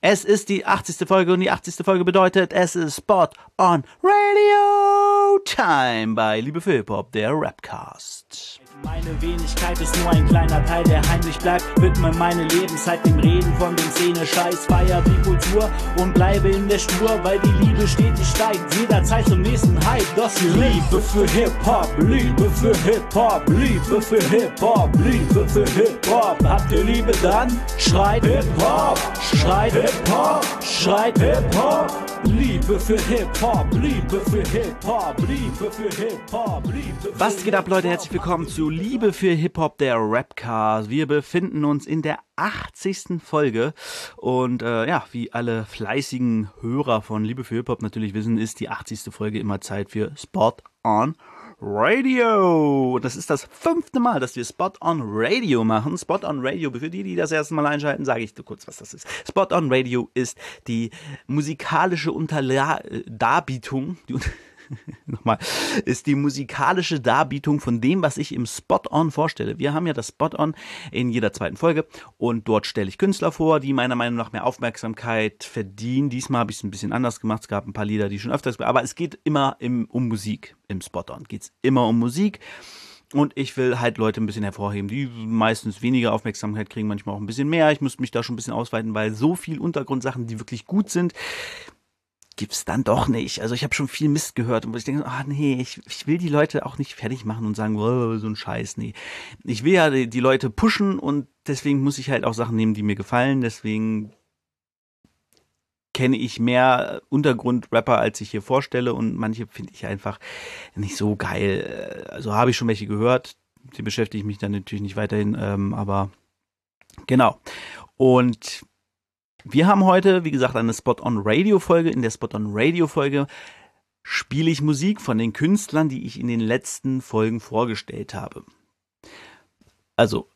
Es ist die 80. Folge und die 80. Folge bedeutet, es ist Spot on Radio Time bei Liebe Hip-Hop, der Rapcast. Meine Wenigkeit ist nur ein kleiner Teil, der heimlich bleibt. Widme meine Lebenszeit dem Reden von dem Szene-Scheiß. Feier die Kultur und bleibe in der Spur, weil die Liebe stetig steigt. Jederzeit zum nächsten Hype. Das Liebe für Hip-Hop, Liebe für Hip-Hop, Liebe für Hip-Hop, Liebe für Hip-Hop. Habt ihr Liebe dann? Schreit Hip-Hop, schreit Hip-Hop, schreit Hip-Hop. Liebe für Hip-Hop, Liebe für Hip-Hop, Liebe für Hip-Hop, Liebe für Was geht ab, Leute? Herzlich willkommen zu Liebe für Hip-Hop, der Rapcast. Wir befinden uns in der 80. Folge und äh, ja, wie alle fleißigen Hörer von Liebe für Hip-Hop natürlich wissen, ist die 80. Folge immer Zeit für Spot on Radio. Das ist das fünfte Mal, dass wir Spot on Radio machen. Spot on Radio, für die, die das erste Mal einschalten, sage ich dir kurz, was das ist. Spot on Radio ist die musikalische Unterla Darbietung, die nochmal, ist die musikalische Darbietung von dem, was ich im Spot-On vorstelle. Wir haben ja das Spot-On in jeder zweiten Folge und dort stelle ich Künstler vor, die meiner Meinung nach mehr Aufmerksamkeit verdienen. Diesmal habe ich es ein bisschen anders gemacht. Es gab ein paar Lieder, die schon öfters, aber es geht immer im, um Musik im Spot-On. Geht es immer um Musik. Und ich will halt Leute ein bisschen hervorheben, die meistens weniger Aufmerksamkeit kriegen, manchmal auch ein bisschen mehr. Ich muss mich da schon ein bisschen ausweiten, weil so viel Untergrundsachen, die wirklich gut sind, gibt's dann doch nicht. Also ich habe schon viel Mist gehört und ich denke, ah nee, ich, ich will die Leute auch nicht fertig machen und sagen, oh, so ein Scheiß, nee. Ich will ja die, die Leute pushen und deswegen muss ich halt auch Sachen nehmen, die mir gefallen. Deswegen kenne ich mehr Untergrundrapper, als ich hier vorstelle und manche finde ich einfach nicht so geil. Also habe ich schon welche gehört. Die beschäftige ich mich dann natürlich nicht weiterhin, ähm, aber genau. Und wir haben heute, wie gesagt, eine Spot-on-Radio-Folge. In der Spot-on-Radio-Folge spiele ich Musik von den Künstlern, die ich in den letzten Folgen vorgestellt habe. Also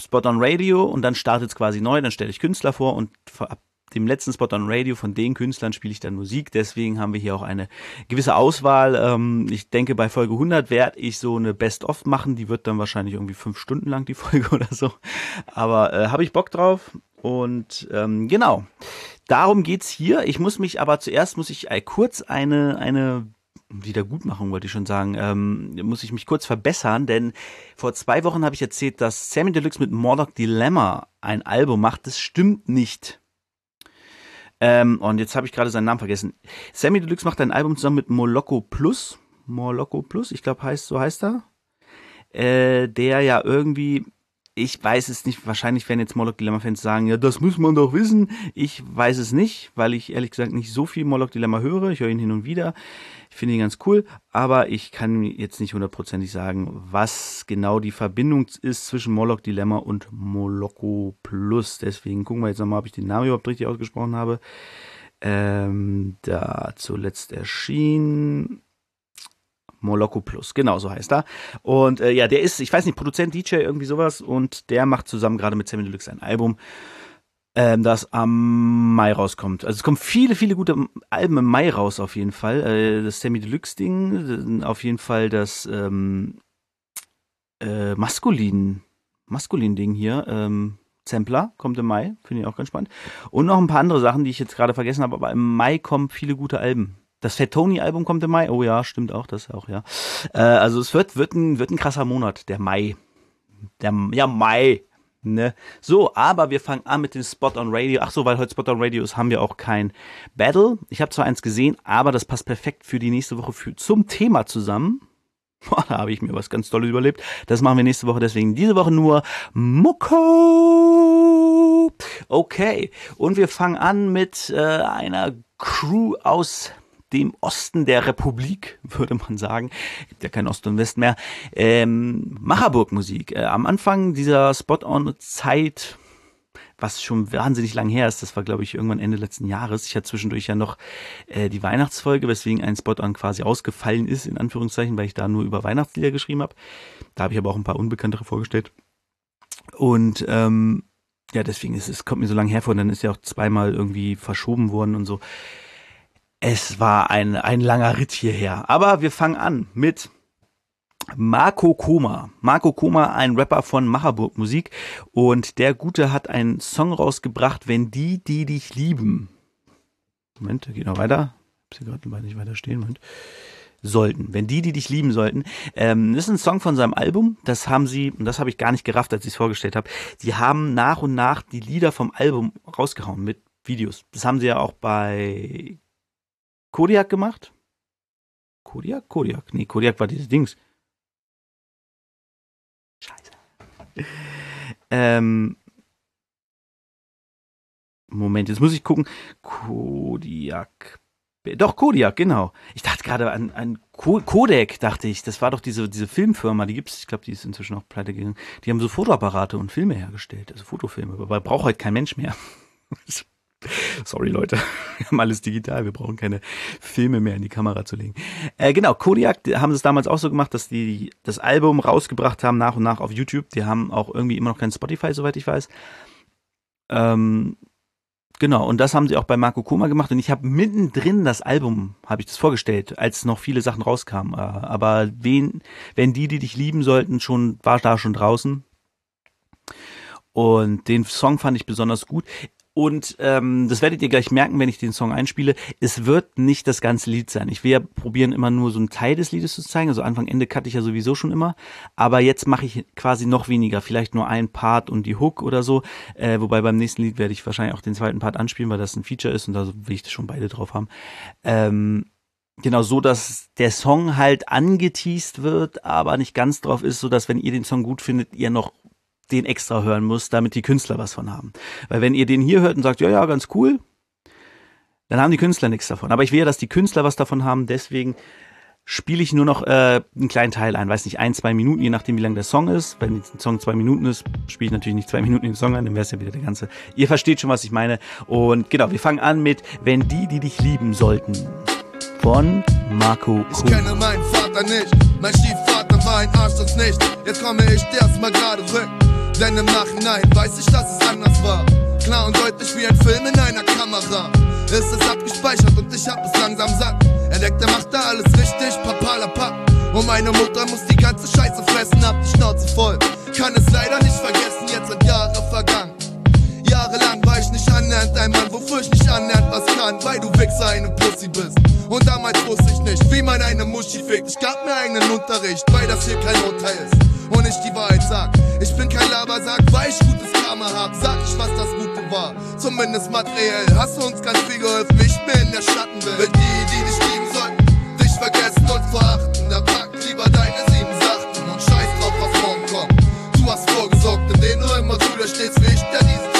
Spot on Radio und dann startet es quasi neu, dann stelle ich Künstler vor und ab dem letzten Spot on Radio von den Künstlern spiele ich dann Musik. Deswegen haben wir hier auch eine gewisse Auswahl. Ähm, ich denke, bei Folge 100 werde ich so eine Best-of machen. Die wird dann wahrscheinlich irgendwie fünf Stunden lang, die Folge oder so. Aber äh, habe ich Bock drauf. Und ähm, genau, darum geht's hier. Ich muss mich aber zuerst, muss ich äh, kurz eine, eine Wiedergutmachung wollte ich schon sagen, ähm, muss ich mich kurz verbessern, denn vor zwei Wochen habe ich erzählt, dass Sammy Deluxe mit Morlock Dilemma ein Album macht. Das stimmt nicht. Ähm, und jetzt habe ich gerade seinen Namen vergessen. Sammy Deluxe macht ein Album zusammen mit Moloko Plus. Moloko Plus, ich glaube, heißt, so heißt er. Äh, der ja irgendwie ich weiß es nicht. Wahrscheinlich werden jetzt Moloch Dilemma-Fans sagen, ja, das muss man doch wissen. Ich weiß es nicht, weil ich ehrlich gesagt nicht so viel Moloch Dilemma höre. Ich höre ihn hin und wieder. Ich finde ihn ganz cool, aber ich kann jetzt nicht hundertprozentig sagen, was genau die Verbindung ist zwischen Moloch Dilemma und Moloko Plus. Deswegen gucken wir jetzt nochmal, ob ich den Namen überhaupt richtig ausgesprochen habe. Ähm, da zuletzt erschien Moloko Plus, genau so heißt er. Und äh, ja, der ist, ich weiß nicht, Produzent, DJ, irgendwie sowas. Und der macht zusammen gerade mit Sammy Deluxe ein Album, ähm, das am Mai rauskommt. Also es kommen viele, viele gute Alben im Mai raus auf jeden Fall. Äh, das Sammy Deluxe Ding, auf jeden Fall das ähm, äh, Maskulin, Maskulin Ding hier. Ähm, Sampler kommt im Mai, finde ich auch ganz spannend. Und noch ein paar andere Sachen, die ich jetzt gerade vergessen habe, aber im Mai kommen viele gute Alben. Das Fat Tony Album kommt im Mai. Oh ja, stimmt auch, das auch, ja. Äh, also es wird, wird, ein, wird ein krasser Monat, der Mai. Der, ja, Mai. Ne? So, aber wir fangen an mit dem Spot on Radio. Ach so, weil heute Spot on Radio ist, haben wir auch kein Battle. Ich habe zwar eins gesehen, aber das passt perfekt für die nächste Woche für, zum Thema zusammen. Boah, da habe ich mir was ganz Tolles überlebt. Das machen wir nächste Woche, deswegen diese Woche nur Mucko. Okay, und wir fangen an mit äh, einer Crew aus dem Osten der Republik, würde man sagen. Gibt ja kein Ost und West mehr. Ähm, Macherburg-Musik. Äh, am Anfang dieser Spot-on-Zeit, was schon wahnsinnig lang her ist, das war, glaube ich, irgendwann Ende letzten Jahres. Ich hatte zwischendurch ja noch äh, die Weihnachtsfolge, weswegen ein Spot-on quasi ausgefallen ist, in Anführungszeichen, weil ich da nur über Weihnachtslieder geschrieben habe. Da habe ich aber auch ein paar unbekanntere vorgestellt. Und ähm, ja, deswegen ist es, kommt mir so lange hervor, und dann ist ja auch zweimal irgendwie verschoben worden und so. Es war ein, ein langer Ritt hierher. Aber wir fangen an mit Marco Koma. Marco Koma, ein Rapper von Macherburg Musik. Und der Gute hat einen Song rausgebracht, wenn die, die dich lieben. Moment, geht noch weiter. Ich habe sie gerade nicht weiter stehen. Moment. Sollten, wenn die, die dich lieben sollten. Ähm, das ist ein Song von seinem Album. Das haben sie, und das habe ich gar nicht gerafft, als ich es vorgestellt habe. Sie haben nach und nach die Lieder vom Album rausgehauen mit Videos. Das haben sie ja auch bei Kodiak gemacht. Kodiak? Kodiak? Nee, Kodiak war dieses Dings. Scheiße. ähm, Moment, jetzt muss ich gucken. Kodiak. Doch, Kodiak, genau. Ich dachte gerade an, an Kodak, dachte ich. Das war doch diese, diese Filmfirma, die gibt's, ich glaube, die ist inzwischen auch pleite gegangen. Die haben so Fotoapparate und Filme hergestellt, also Fotofilme. Aber braucht heute kein Mensch mehr. Sorry, Leute. Wir haben alles digital. Wir brauchen keine Filme mehr in die Kamera zu legen. Äh, genau, Kodiak haben es damals auch so gemacht, dass die das Album rausgebracht haben, nach und nach auf YouTube. Die haben auch irgendwie immer noch kein Spotify, soweit ich weiß. Ähm, genau, und das haben sie auch bei Marco Koma gemacht. Und ich habe mittendrin das Album, habe ich das vorgestellt, als noch viele Sachen rauskamen. Äh, aber wen, wenn die, die dich lieben sollten, schon, war da schon draußen. Und den Song fand ich besonders gut. Und ähm, das werdet ihr gleich merken, wenn ich den Song einspiele. Es wird nicht das ganze Lied sein. Ich will ja probieren, immer nur so einen Teil des Liedes zu zeigen. Also Anfang, Ende cutte ich ja sowieso schon immer. Aber jetzt mache ich quasi noch weniger. Vielleicht nur ein Part und die Hook oder so. Äh, wobei beim nächsten Lied werde ich wahrscheinlich auch den zweiten Part anspielen, weil das ein Feature ist und da will ich schon beide drauf haben. Ähm, genau so, dass der Song halt angeteased wird, aber nicht ganz drauf ist, so dass wenn ihr den Song gut findet, ihr noch den extra hören muss, damit die Künstler was von haben. Weil wenn ihr den hier hört und sagt, ja, ja, ganz cool, dann haben die Künstler nichts davon. Aber ich will ja, dass die Künstler was davon haben, deswegen spiele ich nur noch äh, einen kleinen Teil ein, weiß nicht, ein, zwei Minuten, je nachdem, wie lang der Song ist. Wenn der Song zwei Minuten ist, spiele ich natürlich nicht zwei Minuten den Song ein, dann wäre es ja wieder der ganze. Ihr versteht schon, was ich meine. Und genau, wir fangen an mit Wenn die, die dich lieben sollten. Von Marco. Ich kenne meinen Vater nicht, mein Stiefvater war ein Arsch das nicht. Jetzt komme ich dir erstmal gerade rück. Denn im Nachhinein weiß ich, dass es anders war. Klar und deutlich wie ein Film in einer Kamera. Ist es abgespeichert und ich hab es langsam satt. Er denkt, er macht da alles richtig, papalapap. Und meine Mutter muss die ganze Scheiße fressen, hab die Schnauze voll. Kann es leider nicht vergessen, jetzt sind Jahre vergangen. Jahrelang nicht annähernd ein Mann, wofür ich nicht annähernd was kann, weil du Wichser eine Pussy bist. Und damals wusste ich nicht, wie man eine Muschi fickt. Ich gab mir eigenen Unterricht, weil das hier kein Hotel ist. Und ich die Wahrheit sag. Ich bin kein Labersack, weil ich gutes Karma hab. Sag ich, was das Gute war. Zumindest materiell. Hast du uns ganz viel geholfen, ich mir in der Schattenwelt. Wenn die, die dich lieben sollten, dich vergessen und verachten, dann pack lieber deine sieben Sachen und scheiß drauf, was morgen kommt. Du hast vorgesorgt, in denen du immer zu dir stehst, wie ich, der diesen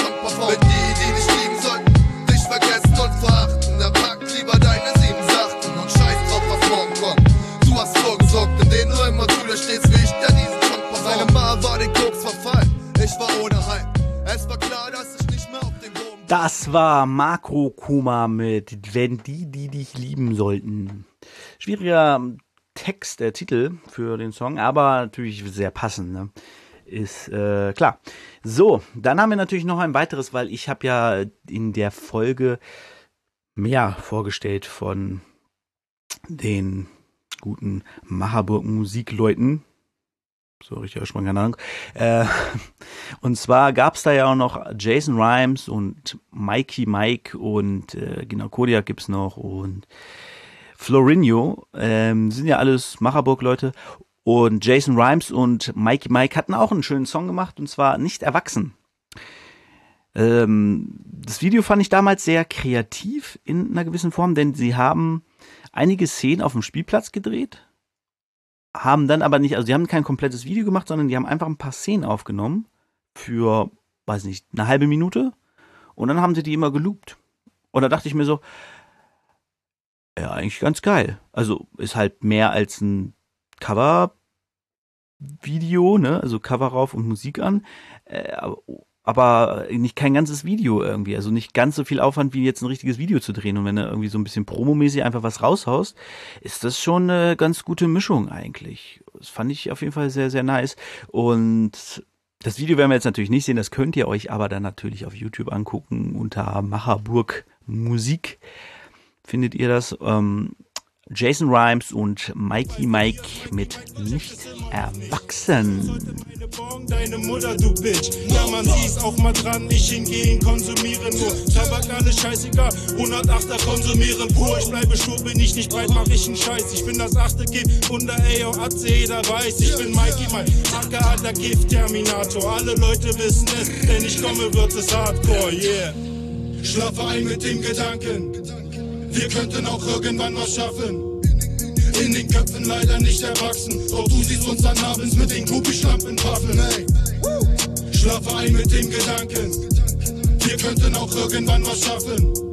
war ohne Heim. Es war klar, dass ich nicht mehr auf den Boden Das war Makro Kuma mit Wenn die, die dich lieben sollten. Schwieriger Text, der Titel für den Song, aber natürlich sehr passend. Ne? Ist äh, klar. So, dann haben wir natürlich noch ein weiteres, weil ich habe ja in der Folge mehr vorgestellt von den guten Macherburg Musikleuten. So richtig mal keine Ahnung. Äh, und zwar gab's da ja auch noch Jason Rhymes und Mikey Mike und äh, genau Kodiak gibt's noch und Florinho. Ähm, sind ja alles Macherburg-Leute. Und Jason Rhymes und Mikey Mike hatten auch einen schönen Song gemacht und zwar nicht erwachsen. Ähm, das Video fand ich damals sehr kreativ in einer gewissen Form, denn sie haben einige Szenen auf dem Spielplatz gedreht, haben dann aber nicht, also sie haben kein komplettes Video gemacht, sondern die haben einfach ein paar Szenen aufgenommen für, weiß nicht, eine halbe Minute und dann haben sie die immer geloopt. Und da dachte ich mir so, ja, eigentlich ganz geil. Also ist halt mehr als ein Cover-Video, ne? Also Cover rauf und Musik an. Äh, aber, aber nicht kein ganzes Video irgendwie. Also nicht ganz so viel Aufwand, wie jetzt ein richtiges Video zu drehen. Und wenn du irgendwie so ein bisschen promomäßig einfach was raushaust, ist das schon eine ganz gute Mischung eigentlich. Das fand ich auf jeden Fall sehr, sehr nice. Und das Video werden wir jetzt natürlich nicht sehen, das könnt ihr euch aber dann natürlich auf YouTube angucken unter Macherburg Musik findet ihr das. Ähm, Jason Rhymes und Mikey Mike mit Nicht erwachsen. Deine Mutter, du Bitch. Ja, man, sie ist auch mal dran. Ich hingehen, konsumiere nur Tabak, alles scheißegal. 108er konsumieren pur. Ich bleibe stur, bin ich nicht breit, mach ich einen Scheiß. Ich bin das achte Gift unter AO, Atze, jeder weiß. Ich bin Mikey Mike, Hacker, alter Gift-Terminator. Alle Leute wissen es, denn ich komme, wird es hardcore, yeah. Schlafe ein mit dem Gedanken. Wir könnten auch irgendwann was schaffen. In den Köpfen leider nicht erwachsen. Doch du siehst uns dann abends mit den Kubi-Schlampen waffeln, ey. Schlafe ein mit dem Gedanken. Wir könnten auch irgendwann was schaffen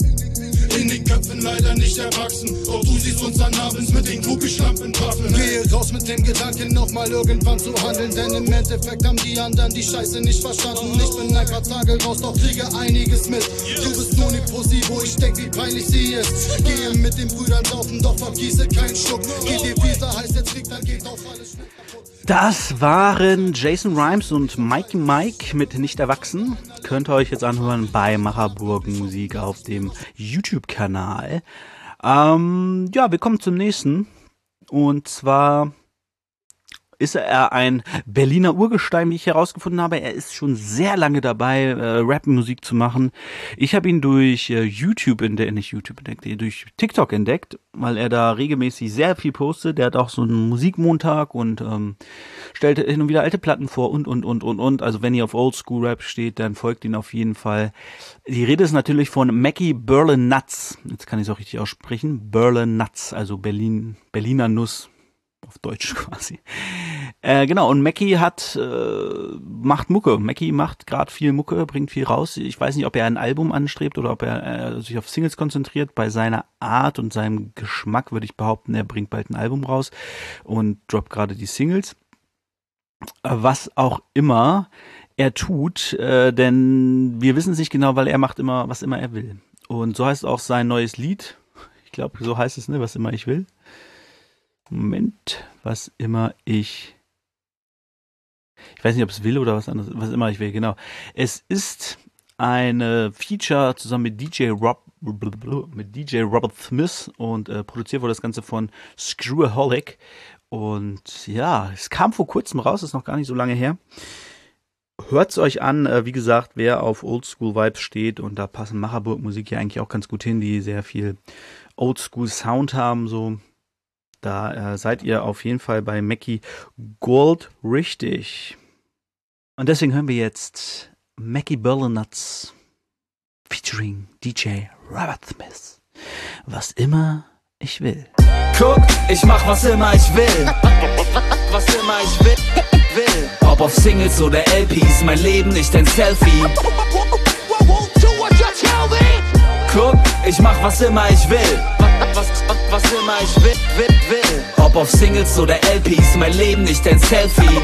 in den Köpfen leider nicht erwachsen. Doch du siehst uns dann abends mit den Kugelschlampen waffeln. Gehe raus mit dem Gedanken, nochmal irgendwann zu handeln. Denn im Endeffekt haben die anderen die Scheiße nicht verstanden. Ich bin ein paar Tage raus, doch kriege einiges mit. Du bist nur ne Pussy, wo ich denk, wie peinlich sie ist. Gehe mit den Brüdern laufen, doch vergieße keinen Schluck. Dir Visa heißt jetzt kriegt, dann geht auch alles schnell. Das waren Jason Rhymes und Mikey Mike mit Nicht Erwachsen. Könnt ihr euch jetzt anhören bei Macherburg Musik auf dem YouTube-Kanal. Ähm, ja, wir kommen zum nächsten. Und zwar ist er ein Berliner Urgestein, wie ich herausgefunden habe. Er ist schon sehr lange dabei, äh, Rap-Musik zu machen. Ich habe ihn durch äh, YouTube entdeckt, nicht YouTube entdeckt, durch TikTok entdeckt, weil er da regelmäßig sehr viel postet. Der hat auch so einen Musikmontag und ähm, stellt hin und wieder alte Platten vor und, und, und, und, und. Also wenn ihr auf Oldschool Rap steht, dann folgt ihn auf jeden Fall. Die Rede ist natürlich von Mackie Berlin Nuts. Jetzt kann ich es auch richtig aussprechen. Berlin Nuts, also Berlin, Berliner Nuss auf Deutsch quasi. Äh, genau, und Mackie hat, äh, macht Mucke. Mackie macht gerade viel Mucke, bringt viel raus. Ich weiß nicht, ob er ein Album anstrebt oder ob er äh, sich auf Singles konzentriert. Bei seiner Art und seinem Geschmack würde ich behaupten, er bringt bald ein Album raus und droppt gerade die Singles. Was auch immer er tut, äh, denn wir wissen es nicht genau, weil er macht immer, was immer er will. Und so heißt auch sein neues Lied. Ich glaube, so heißt es, ne, was immer ich will. Moment, was immer ich. Ich weiß nicht, ob es will oder was anderes, was immer ich will, genau. Es ist eine Feature zusammen mit DJ Rob mit DJ Robert Smith und äh, produziert wurde das Ganze von Screwaholic. Und ja, es kam vor kurzem raus, ist noch gar nicht so lange her. Hört es euch an, äh, wie gesagt, wer auf Oldschool Vibes steht und da passen Macherburg Musik ja eigentlich auch ganz gut hin, die sehr viel Oldschool Sound haben, so da äh, seid ihr auf jeden Fall bei Mackie Gold richtig. Und deswegen hören wir jetzt Mackie Berlinuts featuring DJ Robert Smith. Was immer ich will. Guck, ich mach was immer ich will. Was immer ich will. will. Ob auf Singles oder LPs, mein Leben nicht ein Selfie. Guck, ich mach was immer ich will. Was, was immer ich will, will, will. Ob auf Singles oder LPs, mein Leben nicht ein Selfie.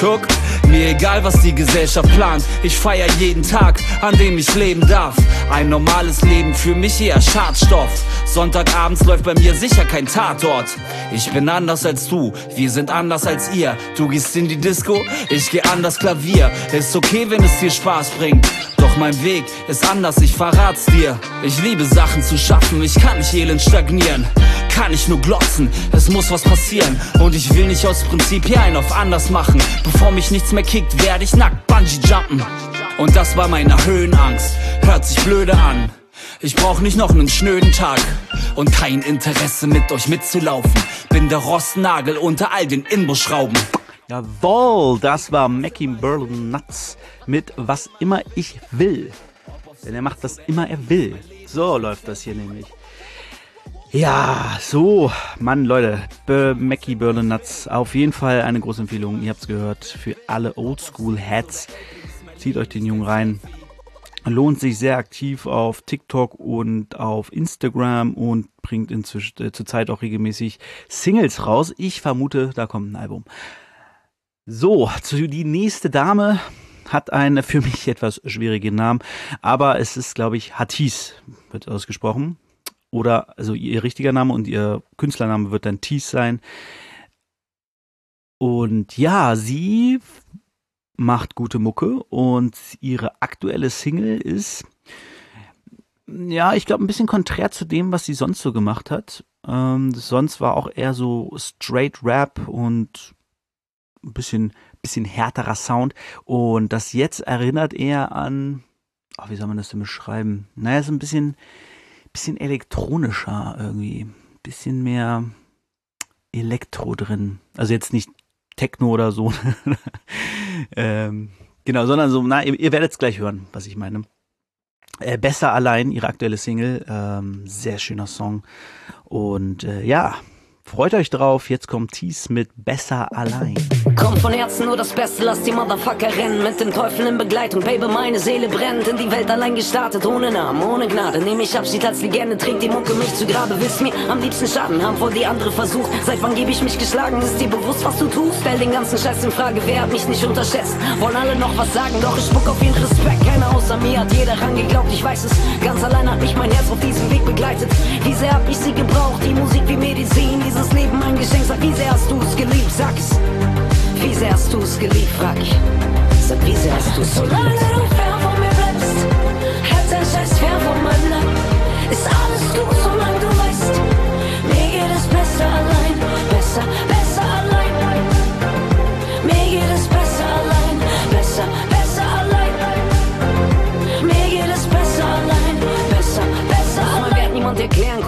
Guck, mir egal was die Gesellschaft plant, ich feier jeden Tag, an dem ich leben darf. Ein normales Leben für mich eher Schadstoff. Sonntagabends läuft bei mir sicher kein Tatort. Ich bin anders als du, wir sind anders als ihr. Du gehst in die Disco, ich geh an das Klavier. Ist okay, wenn es dir Spaß bringt. Doch mein Weg ist anders, ich verrat's dir. Ich liebe Sachen zu schaffen, ich kann nicht elend stagnieren. Kann ich nur glotzen, es muss was passieren. Und ich will nicht aus Prinzip hier ein auf anders machen. Bevor mich nichts mehr kickt, werde ich nackt Bungee jumpen. Und das war meine Höhenangst, hört sich blöde an. Ich brauch nicht noch einen schnöden Tag und kein Interesse mit euch mitzulaufen. Bin der Rostnagel unter all den Inbusschrauben. Jawohl, das war Mackie Berlin Nuts mit Was immer ich will. Denn er macht, was immer er will. So läuft das hier nämlich. Ja, so, Mann, Leute, Be Mackie Berlin Nuts, auf jeden Fall eine große Empfehlung. Ihr habt's gehört, für alle Oldschool-Hats. Zieht euch den Jungen rein. Lohnt sich sehr aktiv auf TikTok und auf Instagram und bringt inzwischen äh, zurzeit auch regelmäßig Singles raus. Ich vermute, da kommt ein Album. So, zu die nächste Dame hat einen für mich etwas schwierigen Namen, aber es ist, glaube ich, Hatis, wird ausgesprochen. Oder, also ihr richtiger Name und ihr Künstlername wird dann Tees sein. Und ja, sie macht gute Mucke und ihre aktuelle Single ist ja, ich glaube, ein bisschen konträr zu dem, was sie sonst so gemacht hat. Ähm, sonst war auch eher so straight Rap und ein bisschen, bisschen härterer Sound. Und das jetzt erinnert eher an, oh, wie soll man das denn beschreiben? Naja, so ein bisschen, bisschen elektronischer irgendwie. Bisschen mehr Elektro drin. Also jetzt nicht Techno oder so. ähm, genau, sondern so, na, ihr, ihr werdet es gleich hören, was ich meine. Äh, Besser allein, ihre aktuelle Single. Ähm, sehr schöner Song. Und äh, ja, Freut euch drauf, jetzt kommt Tees mit Besser allein. Kommt von Herzen nur das Beste, lass die Motherfucker rennen. Mit dem Teufel in Begleitung, Baby, meine Seele brennt. In die Welt allein gestartet, ohne Namen, ohne Gnade. Nehm ich Abschied als Legende, trägt die Mucke mich zu Grabe. Wisst mir, am liebsten Schaden haben vor die andere versucht. Seit wann gebe ich mich geschlagen? Ist dir bewusst, was du tust? Stell den ganzen Scheiß in Frage, wer hat mich nicht unterschätzt? Wollen alle noch was sagen, doch ich spuck auf jeden Respekt. Keiner außer mir hat jeder ran geglaubt, ich weiß es. Ganz allein hat mich mein Herz auf diesem Weg begleitet. Wie sehr hab ich sie gebraucht? Die Musik wie Medizin, dieses Leben ein Geschenk. Sag, wie sehr hast du's geliebt? Sag's. Wie sehr hast du's geliebt? Frag ich. Sag, wie sehr hast du's geliebt? Solange du fern von mir bleibst, hält dein Scheiß fern von meinem Leib. Ist alles gut, solange du weißt, mir geht es besser allein. Besser, besser allein. Mir geht es besser allein. Besser, besser allein. Mir geht es besser allein. Besser, besser allein. Wird niemand erklären,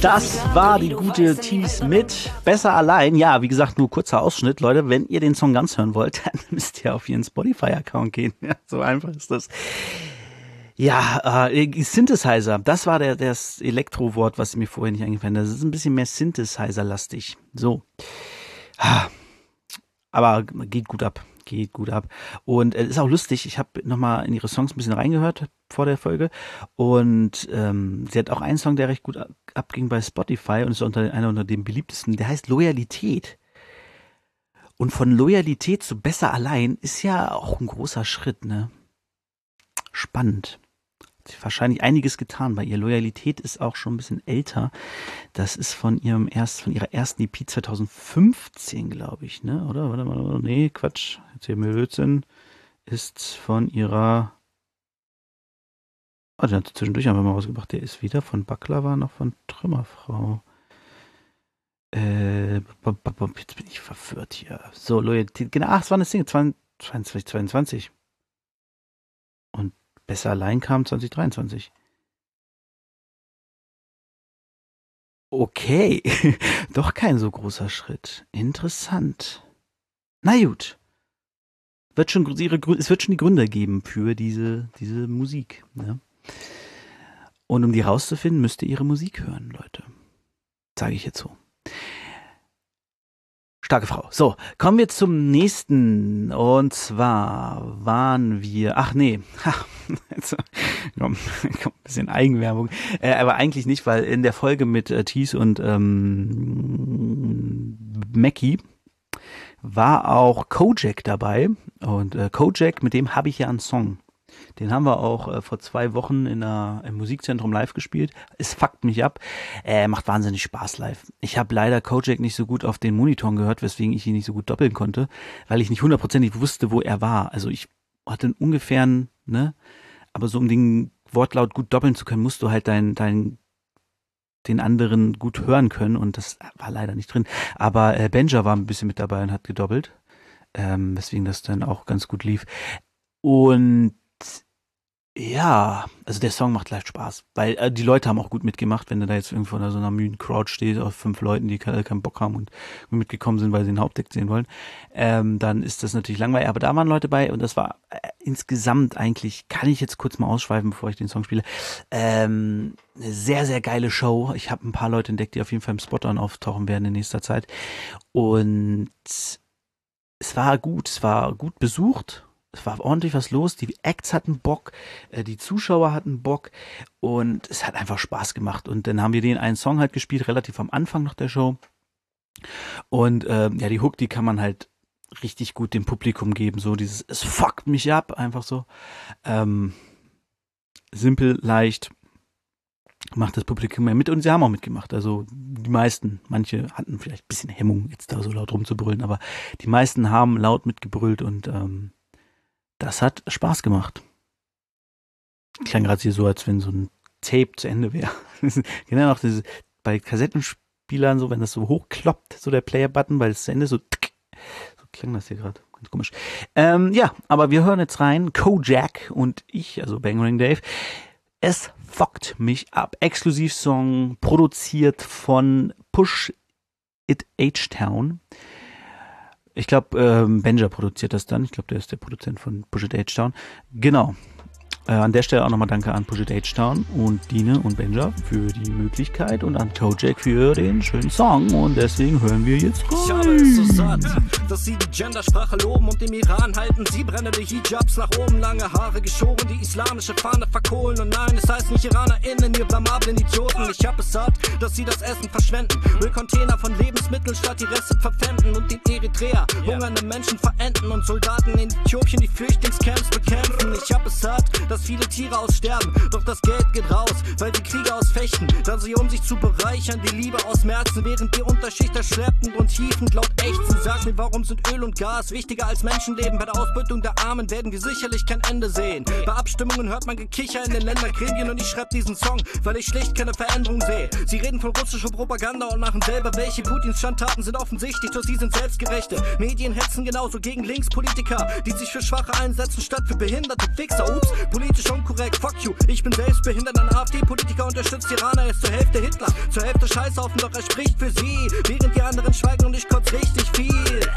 Das war die gute Tees mit Besser allein. Ja, wie gesagt, nur kurzer Ausschnitt. Leute, wenn ihr den Song ganz hören wollt, dann müsst ihr auf ihren Spotify-Account gehen. Ja, so einfach ist das. Ja, äh, Synthesizer, das war der, das Elektrowort, was mir vorher nicht eingefallen ist. Das ist ein bisschen mehr Synthesizer-lastig. So. Ah. Aber geht gut ab. Geht gut ab. Und es ist auch lustig, ich habe nochmal in ihre Songs ein bisschen reingehört vor der Folge. Und ähm, sie hat auch einen Song, der recht gut ab- abging bei Spotify und ist unter, einer unter den beliebtesten. Der heißt Loyalität. Und von Loyalität zu besser allein ist ja auch ein großer Schritt, ne? Spannend. Wahrscheinlich einiges getan bei ihr. Loyalität ist auch schon ein bisschen älter. Das ist von ihrem erst, von ihrer ersten EP 2015, glaube ich, ne? Oder? Warte mal, nee, Quatsch. Jetzt hier Blödsinn. Ist von ihrer. Ah, den hat sie zwischendurch einfach mal rausgebracht. Der ist weder von Baklava noch von Trümmerfrau. Äh, jetzt bin ich verwirrt hier. So, Loyalität. Genau, ach, es war eine Single 22, 22. Und Besser allein kam 2023. Okay, doch kein so großer Schritt. Interessant. Na gut. Wird schon ihre, es wird schon die Gründe geben für diese, diese Musik. Ne? Und um die rauszufinden, müsst ihr ihre Musik hören, Leute. Sage ich jetzt so. Starke Frau. So, kommen wir zum nächsten. Und zwar waren wir. Ach nee. Ha, jetzt, komm, komm, ein bisschen Eigenwerbung. Äh, aber eigentlich nicht, weil in der Folge mit äh, Thies und ähm, Mackie war auch Kojak dabei. Und äh, Kojak, mit dem habe ich ja einen Song. Den haben wir auch äh, vor zwei Wochen in der, im Musikzentrum live gespielt. Es fuckt mich ab. Äh, macht wahnsinnig Spaß live. Ich habe leider Kojak nicht so gut auf den Monitoren gehört, weswegen ich ihn nicht so gut doppeln konnte, weil ich nicht hundertprozentig wusste, wo er war. Also ich hatte einen ungefähren, ne, aber so um den Wortlaut gut doppeln zu können, musst du halt dein, dein den anderen gut hören können und das war leider nicht drin. Aber äh, Benja war ein bisschen mit dabei und hat gedoppelt, ähm, weswegen das dann auch ganz gut lief. Und ja, also der Song macht live Spaß, weil äh, die Leute haben auch gut mitgemacht, wenn du da jetzt irgendwo in so einer müden Crowd stehst, aus fünf Leuten, die alle keinen Bock haben und mitgekommen sind, weil sie den Hauptdeck sehen wollen, ähm, dann ist das natürlich langweilig. Aber da waren Leute bei und das war äh, insgesamt eigentlich, kann ich jetzt kurz mal ausschweifen, bevor ich den Song spiele, ähm, eine sehr, sehr geile Show. Ich habe ein paar Leute entdeckt, die auf jeden Fall im Spot-On auftauchen werden in nächster Zeit. Und es war gut, es war gut besucht. Es war ordentlich was los. Die Acts hatten Bock, äh, die Zuschauer hatten Bock und es hat einfach Spaß gemacht. Und dann haben wir den einen Song halt gespielt, relativ am Anfang noch der Show. Und ähm, ja, die Hook, die kann man halt richtig gut dem Publikum geben. So dieses, es fuckt mich ab, einfach so. Ähm, simpel, leicht, macht das Publikum mehr mit und sie haben auch mitgemacht. Also die meisten, manche hatten vielleicht ein bisschen Hemmung, jetzt da so laut rumzubrüllen, aber die meisten haben laut mitgebrüllt und ähm, das hat Spaß gemacht. klang gerade hier so, als wenn so ein Tape zu Ende wäre. genau noch diese, bei Kassettenspielern so, wenn das so hochkloppt, so der Player-Button, weil es zu Ende so, tick, so klang das hier gerade. Ganz komisch. Ähm, ja, aber wir hören jetzt rein. Kojak und ich, also Bangering Dave. Es fuckt mich ab. Exklusivsong produziert von Push It H-Town. Ich glaube, ähm, Benja produziert das dann. Ich glaube, der ist der Produzent von Push It H-Town. Genau. Äh, an der Stelle auch nochmal danke an Push It H-Town und Dine und Benja für die Möglichkeit und an Kojak für den schönen Song. Und deswegen hören wir jetzt rein. Satt, dass sie die Gendersprache loben und im Iran halten sie brennende Hijabs nach oben, lange Haare geschoren, die islamische Fahne verkohlen. Und nein, es heißt nicht IranerInnen, ihr blamablen Idioten. Ich habe es satt, dass sie das Essen verschwenden. Müllcontainer von Lebensmitteln statt die Reste verpfänden und in Eritrea hungernde Menschen verenden und Soldaten in Äthiopien die Flüchtlingscamps bekämpfen. Ich habe es satt, dass viele Tiere aussterben, doch das Geld geht raus, weil die Krieger ausfechten. Dann sie, um sich zu bereichern, die Liebe ausmerzen, während die Unterschichter schleppend und hiefend laut ächzen. Sag mir, warum sind Öl und Gas wichtiger als Menschenleben? Bei der Ausbeutung der Armen werden wir sicherlich kein Ende sehen. Bei Abstimmungen hört man Gekicher in den Ländergremien und ich schreib diesen Song, weil ich schlicht keine Veränderung sehe. Sie reden von russischer Propaganda und machen selber welche. Putins Schandtaten sind offensichtlich, doch sie sind selbstgerechte. Medien hetzen genauso gegen Linkspolitiker, die sich für Schwache einsetzen statt für behinderte Fixer. Ups, politisch unkorrekt, fuck you. Ich bin selbst behindert, ein AfD-Politiker unterstützt Iraner, ist zur Hälfte Hitler, zur Hälfte Scheißhaufen, doch er spricht für sie. Während die anderen schweigen und ich kotz richtig viel.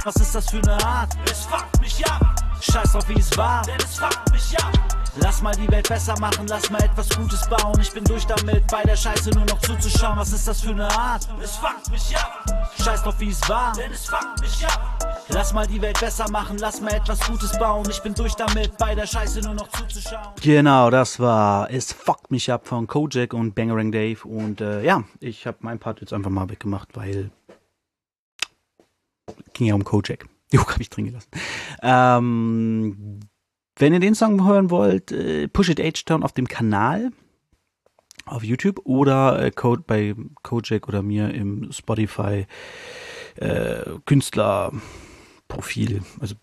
Was ist das für eine Art? Es fuckt mich ab. Scheiß auf wie es war, denn es fuckt mich ab. Lass mal die Welt besser machen, lass mal etwas Gutes bauen. Ich bin durch damit, bei der Scheiße nur noch zuzuschauen. Was ist das für eine Art? Es fuckt mich ab. Scheiß drauf wie es war, denn es fuckt mich ab. Lass mal die Welt besser machen, lass mal etwas Gutes bauen. Ich bin durch damit, bei der Scheiße nur noch zuzuschauen. Genau, das war Es fuckt mich ab von Kojak und Bangering Dave. Und äh, ja, ich habe meinen Part jetzt einfach mal weggemacht, weil ging ja um Kojak. Jo, habe ich drin gelassen. Ähm, wenn ihr den Song hören wollt, äh, Push It H-Town auf dem Kanal auf YouTube oder äh, Code bei Kojak oder mir im Spotify äh, Künstlerprofil, also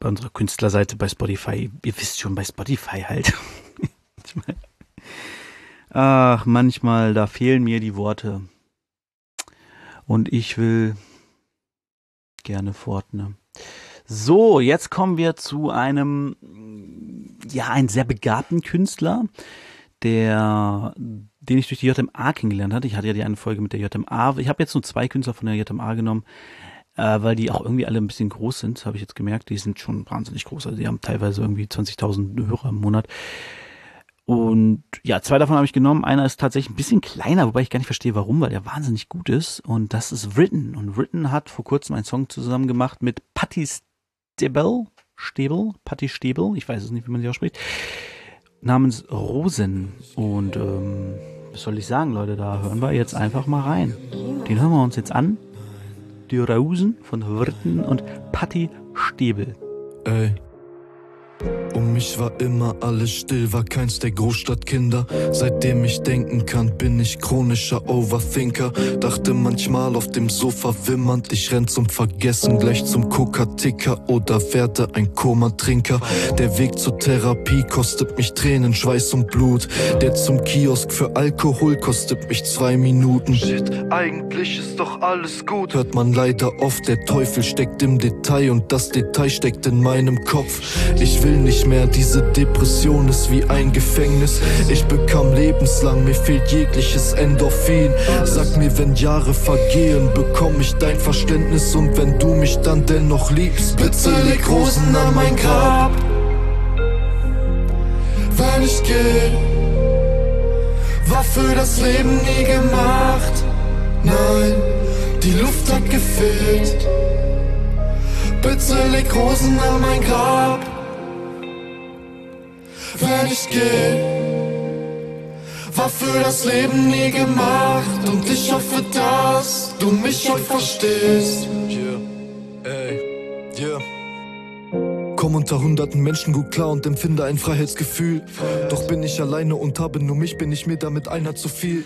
bei unserer Künstlerseite bei Spotify. Ihr wisst schon, bei Spotify halt. Ach, manchmal, da fehlen mir die Worte. Und ich will gerne fort, ne? So, jetzt kommen wir zu einem, ja, ein sehr begabten Künstler, der, den ich durch die JMA kennengelernt hatte. Ich hatte ja die eine Folge mit der JMA. Ich habe jetzt nur zwei Künstler von der JMA genommen, äh, weil die auch irgendwie alle ein bisschen groß sind, habe ich jetzt gemerkt. Die sind schon wahnsinnig groß. Also die haben teilweise irgendwie 20.000 Hörer im Monat. Und ja, zwei davon habe ich genommen. Einer ist tatsächlich ein bisschen kleiner, wobei ich gar nicht verstehe, warum, weil er wahnsinnig gut ist. Und das ist Written. Und Written hat vor kurzem einen Song zusammen gemacht mit Patti Stebel. Stebel, Patti Stebel, ich weiß es nicht, wie man sie ausspricht, namens Rosen. Und ähm, was soll ich sagen, Leute, da hören wir jetzt einfach mal rein. Den hören wir uns jetzt an. Die Rosen von Written und Patti Stebel. Ey. Um mich war immer alles still, war keins der Großstadtkinder. Seitdem ich denken kann, bin ich chronischer Overthinker. Dachte manchmal auf dem Sofa wimmernd, ich renn zum Vergessen, gleich zum Coca-Ticker oder werde ein Koma-Trinker. Der Weg zur Therapie kostet mich Tränen, Schweiß und Blut. Der zum Kiosk für Alkohol kostet mich zwei Minuten. Shit, eigentlich ist doch alles gut. Hört man leider oft, der Teufel steckt im Detail und das Detail steckt in meinem Kopf. Ich will nicht mehr, diese Depression ist wie ein Gefängnis. Ich bekam lebenslang, mir fehlt jegliches Endorphin. Sag mir, wenn Jahre vergehen, bekomm ich dein Verständnis und wenn du mich dann dennoch liebst, bitte leg Rosen an mein Grab. Wenn ich geh, war für das Leben nie gemacht. Nein, die Luft hat gefehlt. Bitte leg Rosen an mein Grab wenn ich geh. War für das Leben nie gemacht und ich hoffe, dass du mich heute verstehst. Yeah, ey, yeah. Komm unter hunderten Menschen gut klar und empfinde ein Freiheitsgefühl. Doch bin ich alleine und habe nur mich, bin ich mir damit einer zu viel.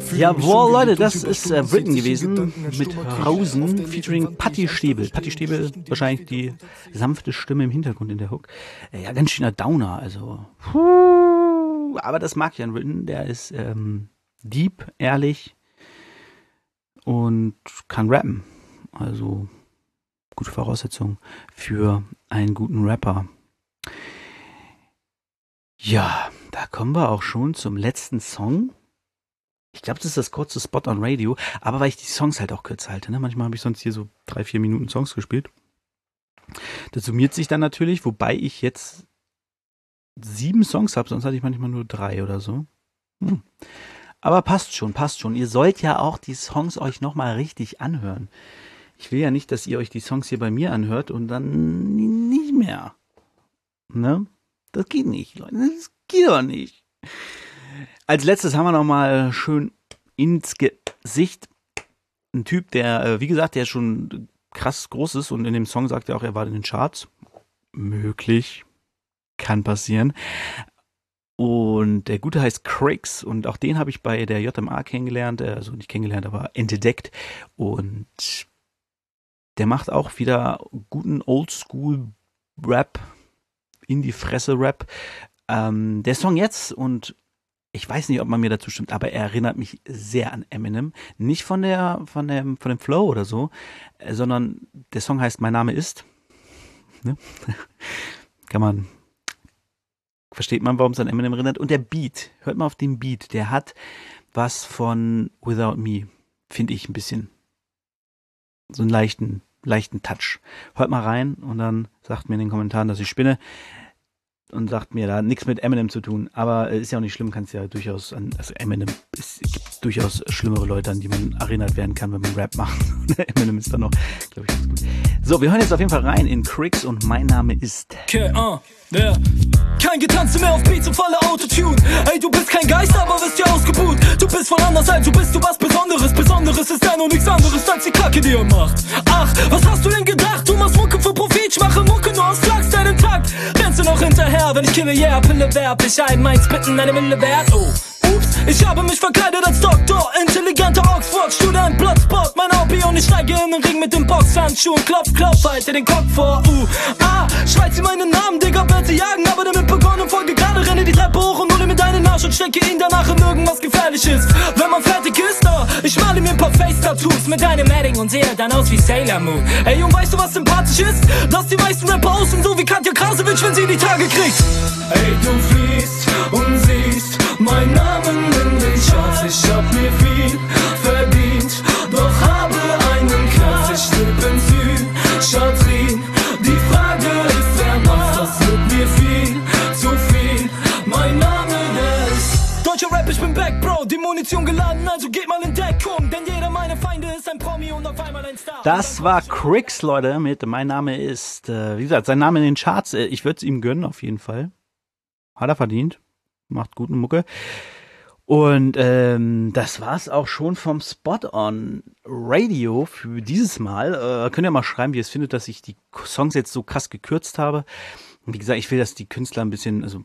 Fühle Jawohl, Leute, das ist äh, Written 60 gewesen mit. Rausen featuring Patti Stäbel. Patti Stäbel, wahrscheinlich die sanfte Stimme im Hintergrund in der Hook. Äh, ja, ganz schöner Downer, also. Puh, aber das mag Jan Written, der ist ähm, deep, ehrlich und kann rappen. Also gute Voraussetzung für einen guten Rapper. Ja, da kommen wir auch schon zum letzten Song. Ich glaube, das ist das kurze Spot on Radio, aber weil ich die Songs halt auch kürzer halte. Ne? Manchmal habe ich sonst hier so drei, vier Minuten Songs gespielt. Das summiert sich dann natürlich, wobei ich jetzt sieben Songs habe, sonst hatte ich manchmal nur drei oder so. Hm. Aber passt schon, passt schon. Ihr sollt ja auch die Songs euch nochmal richtig anhören. Ich will ja nicht, dass ihr euch die Songs hier bei mir anhört und dann nicht mehr. Ne? Das geht nicht, Leute. Das geht doch nicht. Als letztes haben wir nochmal schön ins Gesicht ein Typ, der, äh, wie gesagt, der schon krass groß ist und in dem Song sagt er auch, er war in den Charts. Möglich. Kann passieren. Und der Gute heißt Craigs und auch den habe ich bei der JMA kennengelernt, äh, also nicht kennengelernt, aber entdeckt. Und der macht auch wieder guten Oldschool-Rap, in die Fresse-Rap. Ähm, der Song jetzt und ich weiß nicht, ob man mir dazu stimmt, aber er erinnert mich sehr an Eminem. Nicht von der, von dem, von dem Flow oder so, äh, sondern der Song heißt Mein Name ist. Ne? Kann man, versteht man, warum es an Eminem erinnert. Und der Beat, hört mal auf den Beat, der hat was von Without Me, finde ich ein bisschen. So einen leichten, leichten Touch. Hört mal rein und dann sagt mir in den Kommentaren, dass ich spinne und sagt mir, da hat nichts mit Eminem zu tun. Aber äh, ist ja auch nicht schlimm, kann es ja durchaus an, also Eminem, es gibt durchaus schlimmere Leute, an die man erinnert werden kann, wenn man Rap macht. Eminem ist dann noch, glaube ich, ganz gut. So, wir hören jetzt auf jeden Fall rein in Cricks und mein Name ist. Okay, uh, yeah. Kein Getanze mehr auf Beats und volle Autotune. Ey, du bist kein Geist, aber wirst dir ausgebuht. Du bist von anders als du bist, du was Besonderes. Besonderes ist dein und nichts anderes als die Kacke, die er macht. Ach, was hast du denn gedacht? Du machst Mucke für Profit, ich mache Mucke nur aus Flachs, deinen Takt. Rennst du noch hinterher, wenn ich kille, yeah, Pille werb. Ich ein meins bitten, eine Mille wert, oh. Ups, ich habe mich verkleidet als Doktor, intelligenter Oxford-Student, Blotspot, mein Hobby und ich steige in den Ring mit den Boxhandschuhen, klopf, klopf, halte den Kopf vor, uh, ah, schreit sie meinen Namen, Digga, sie jagen, aber damit begonnen, folge gerade, renne die Treppe hoch und hole mir deinen Arsch und stecke ihn danach in irgendwas Gefährliches. Wenn man fertig ist, da, ich male mir ein paar Face-Tattoos mit deinem Edding und sehe dann aus wie Sailor Moon. Ey, und weißt du, was sympathisch ist? Dass die meisten Rapper außen so wie Katja Krasowitsch, wenn sie die Tage kriegt. Ey, du fliehst und siehst mein Namen in den Charts. Ich hab mir viel verdient, doch habe einen Knast. Ich lebe in Psychiatrie. Die Frage ist, wer macht das mit mir viel, zu viel. Mein Name, ist Deutscher Rap, ich bin back, Bro. Die Munition geladen, also geht mal in Deckung. Denn jeder meiner Feinde ist ein Promi und auf einmal ein Star. Das war Cricks, Leute, mit Mein Name ist, äh, wie gesagt, sein Name in den Charts. Äh, ich würde es ihm gönnen, auf jeden Fall. Hat er verdient. Macht guten Mucke. Und ähm, das war's auch schon vom Spot on Radio für dieses Mal. Äh, könnt ihr mal schreiben, wie ihr es findet, dass ich die Songs jetzt so krass gekürzt habe. Und wie gesagt, ich will, dass die Künstler ein bisschen, also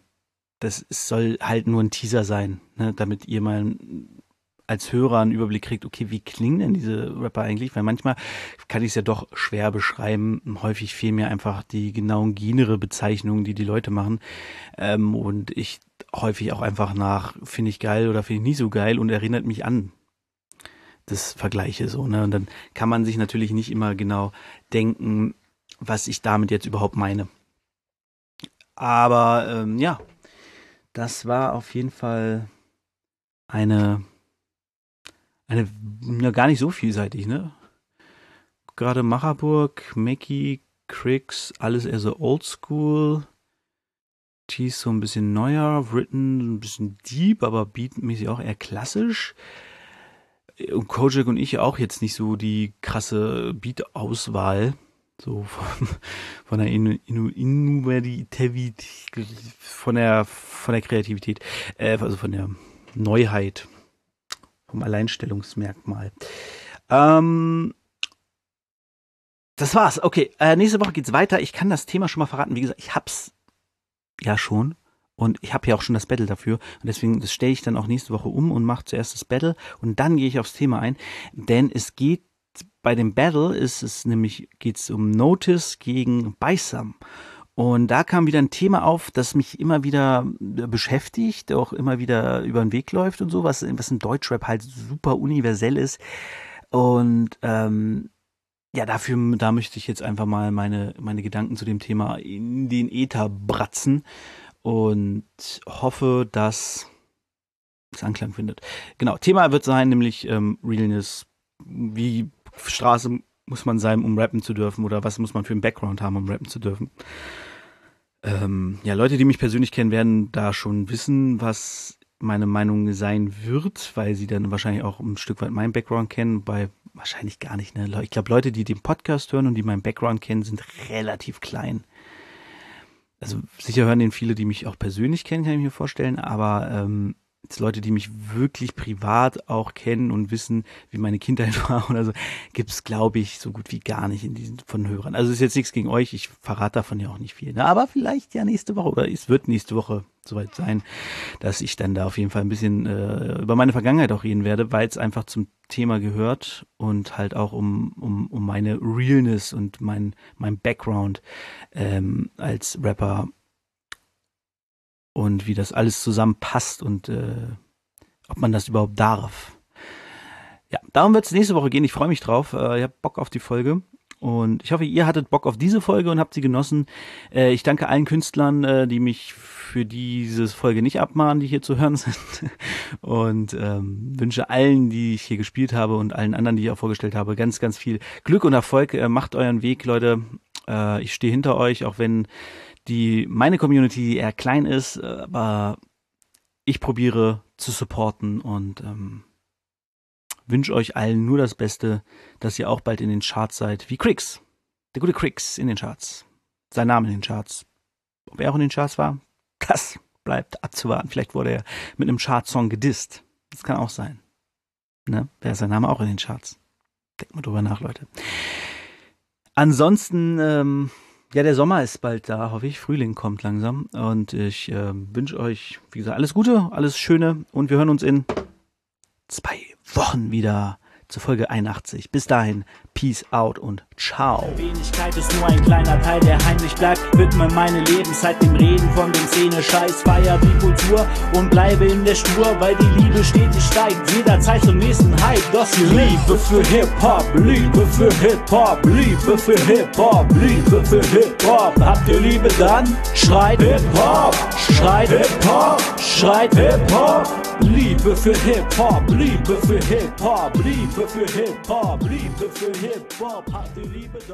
das soll halt nur ein Teaser sein, ne, damit ihr mal als Hörer einen Überblick kriegt, okay, wie klingen denn diese Rapper eigentlich? Weil manchmal kann ich es ja doch schwer beschreiben. Häufig fehlen mir einfach die genauen Genere-Bezeichnungen, die die Leute machen. Ähm, und ich häufig auch einfach nach, finde ich geil oder finde ich nicht so geil und erinnert mich an das Vergleiche so. Ne? Und dann kann man sich natürlich nicht immer genau denken, was ich damit jetzt überhaupt meine. Aber ähm, ja, das war auf jeden Fall eine eine, ja, gar nicht so vielseitig, ne? Gerade Macherburg, Mackie, Cricks, alles eher so oldschool. Tease so ein bisschen neuer, Written ein bisschen deep, aber beatmäßig auch eher klassisch. Und Kojak und ich auch jetzt nicht so die krasse Beat-Auswahl. So von, von der Innovativität, von der, von der Kreativität, äh, also von der Neuheit vom Alleinstellungsmerkmal. Ähm, das war's. Okay, äh, nächste Woche geht's weiter. Ich kann das Thema schon mal verraten. Wie gesagt, ich hab's ja schon. Und ich habe ja auch schon das Battle dafür. Und deswegen, stelle ich dann auch nächste Woche um und mache zuerst das Battle. Und dann gehe ich aufs Thema ein. Denn es geht bei dem Battle ist es nämlich, geht's um Notice gegen Bysum. Und da kam wieder ein Thema auf, das mich immer wieder äh, beschäftigt, auch immer wieder über den Weg läuft und so, was, was in Deutschrap halt super universell ist. Und ähm, ja, dafür, da möchte ich jetzt einfach mal meine, meine Gedanken zu dem Thema in den Äther bratzen und hoffe, dass es Anklang findet. Genau, Thema wird sein, nämlich ähm, Realness. Wie Straße muss man sein, um rappen zu dürfen oder was muss man für einen Background haben, um rappen zu dürfen. Ähm, ja, Leute, die mich persönlich kennen, werden da schon wissen, was meine Meinung sein wird, weil sie dann wahrscheinlich auch ein Stück weit meinen Background kennen, bei wahrscheinlich gar nicht. Ne? Ich glaube, Leute, die den Podcast hören und die meinen Background kennen, sind relativ klein. Also sicher hören den viele, die mich auch persönlich kennen, kann ich mir vorstellen, aber ähm, jetzt Leute, die mich wirklich privat auch kennen und wissen, wie meine Kindheit war oder so, gibt es, glaube ich, so gut wie gar nicht in diesen von Hörern. Also ist jetzt nichts gegen euch, ich verrate davon ja auch nicht viel. Ne? Aber vielleicht ja nächste Woche oder es wird nächste Woche soweit sein, dass ich dann da auf jeden Fall ein bisschen äh, über meine Vergangenheit auch reden werde, weil es einfach zum Thema gehört und halt auch um, um, um meine Realness und mein, mein Background ähm, als Rapper und wie das alles zusammenpasst und äh, ob man das überhaupt darf. Ja, darum wird es nächste Woche gehen. Ich freue mich drauf. Äh, ich habe Bock auf die Folge. Und ich hoffe, ihr hattet Bock auf diese Folge und habt sie genossen. Äh, ich danke allen Künstlern, äh, die mich für diese Folge nicht abmahnen, die hier zu hören sind. Und ähm, wünsche allen, die ich hier gespielt habe und allen anderen, die ich auch vorgestellt habe, ganz, ganz viel Glück und Erfolg. Äh, macht euren Weg, Leute. Äh, ich stehe hinter euch, auch wenn die meine Community eher klein ist, äh, aber ich probiere zu supporten und ähm, wünsche euch allen nur das Beste, dass ihr auch bald in den Charts seid, wie Crix. Der gute Crix in den Charts. Sein Name in den Charts. Ob er auch in den Charts war, das bleibt abzuwarten. Vielleicht wurde er mit einem Chartsong gedisst. Das kann auch sein. Ne? Wäre sein Name auch in den Charts. Denkt mal drüber nach, Leute. Ansonsten, ähm, ja, der Sommer ist bald da, hoffe ich. Frühling kommt langsam. Und ich äh, wünsche euch, wie gesagt, alles Gute, alles Schöne. Und wir hören uns in zwei Wochen wieder zur Folge 81. Bis dahin, Peace out und ciao. Wenigkeit ist nur ein kleiner Teil, der heimlich bleibt. Widme meine Lebenszeit dem Reden von den Szene, Scheiß, feier die Kultur und bleibe in der Spur, weil die Liebe stetig steigt. Jederzeit zum nächsten Hype. Das hier Liebe für Hip-Hop, Liebe für Hip-Hop, Liebe für Hip-Hop, Liebe für Hip-Hop. Habt ihr Liebe dann? Schreit Hip-Hop, schreit Hip-Hop, schreit Hip-Hop. Liebe für Hip-Hop, Liebe für Hip-Hop, Liebe für Hip-Hop, Liebe für Hip-Hop. Habt ihr Liebe dann?